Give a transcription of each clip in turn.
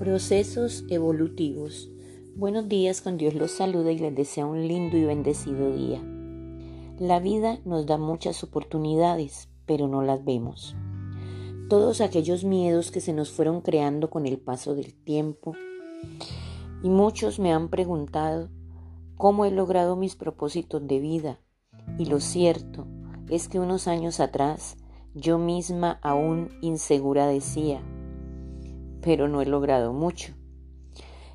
Procesos evolutivos. Buenos días, con Dios los saluda y les desea un lindo y bendecido día. La vida nos da muchas oportunidades, pero no las vemos. Todos aquellos miedos que se nos fueron creando con el paso del tiempo. Y muchos me han preguntado cómo he logrado mis propósitos de vida. Y lo cierto es que unos años atrás yo misma aún insegura decía, pero no he logrado mucho.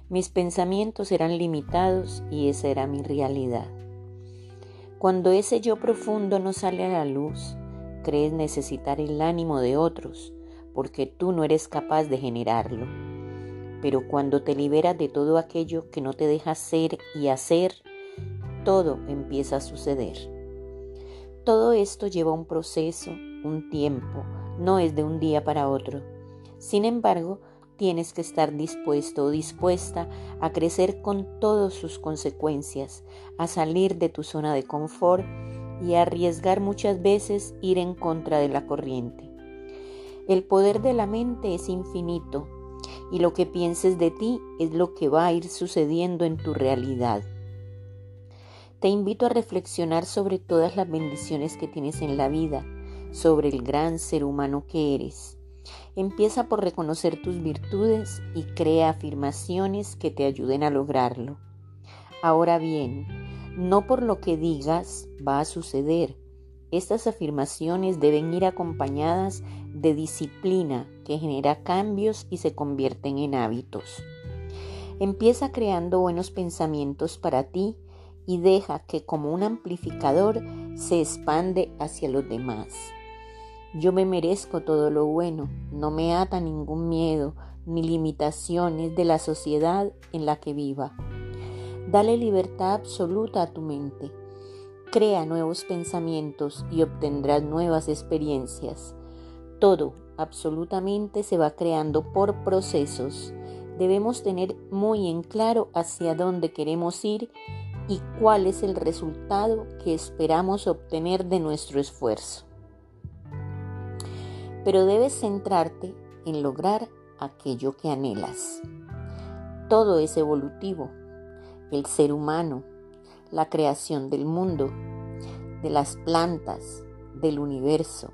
Mis pensamientos eran limitados y esa era mi realidad. Cuando ese yo profundo no sale a la luz, crees necesitar el ánimo de otros, porque tú no eres capaz de generarlo. Pero cuando te liberas de todo aquello que no te deja ser y hacer, todo empieza a suceder. Todo esto lleva un proceso, un tiempo, no es de un día para otro. Sin embargo, tienes que estar dispuesto o dispuesta a crecer con todas sus consecuencias, a salir de tu zona de confort y a arriesgar muchas veces ir en contra de la corriente. El poder de la mente es infinito y lo que pienses de ti es lo que va a ir sucediendo en tu realidad. Te invito a reflexionar sobre todas las bendiciones que tienes en la vida, sobre el gran ser humano que eres Empieza por reconocer tus virtudes y crea afirmaciones que te ayuden a lograrlo. Ahora bien, no por lo que digas va a suceder. Estas afirmaciones deben ir acompañadas de disciplina que genera cambios y se convierten en hábitos. Empieza creando buenos pensamientos para ti y deja que como un amplificador se expande hacia los demás. Yo me merezco todo lo bueno, no me ata ningún miedo ni limitaciones de la sociedad en la que viva. Dale libertad absoluta a tu mente. Crea nuevos pensamientos y obtendrás nuevas experiencias. Todo, absolutamente, se va creando por procesos. Debemos tener muy en claro hacia dónde queremos ir y cuál es el resultado que esperamos obtener de nuestro esfuerzo pero debes centrarte en lograr aquello que anhelas. Todo es evolutivo. El ser humano, la creación del mundo, de las plantas, del universo.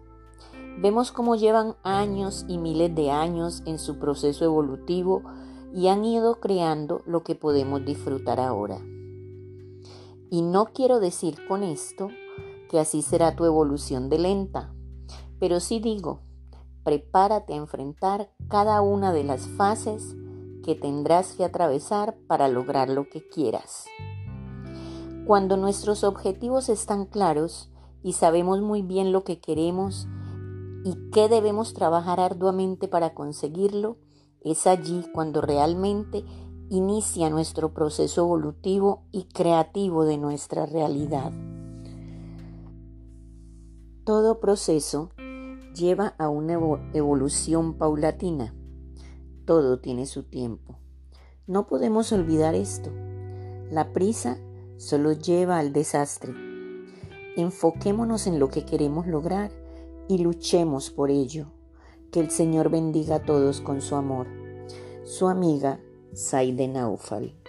Vemos cómo llevan años y miles de años en su proceso evolutivo y han ido creando lo que podemos disfrutar ahora. Y no quiero decir con esto que así será tu evolución de lenta, pero sí digo prepárate a enfrentar cada una de las fases que tendrás que atravesar para lograr lo que quieras. Cuando nuestros objetivos están claros y sabemos muy bien lo que queremos y qué debemos trabajar arduamente para conseguirlo, es allí cuando realmente inicia nuestro proceso evolutivo y creativo de nuestra realidad. Todo proceso lleva a una evolución paulatina. Todo tiene su tiempo. No podemos olvidar esto. La prisa solo lleva al desastre. Enfoquémonos en lo que queremos lograr y luchemos por ello. Que el Señor bendiga a todos con su amor. Su amiga Saide Naufal.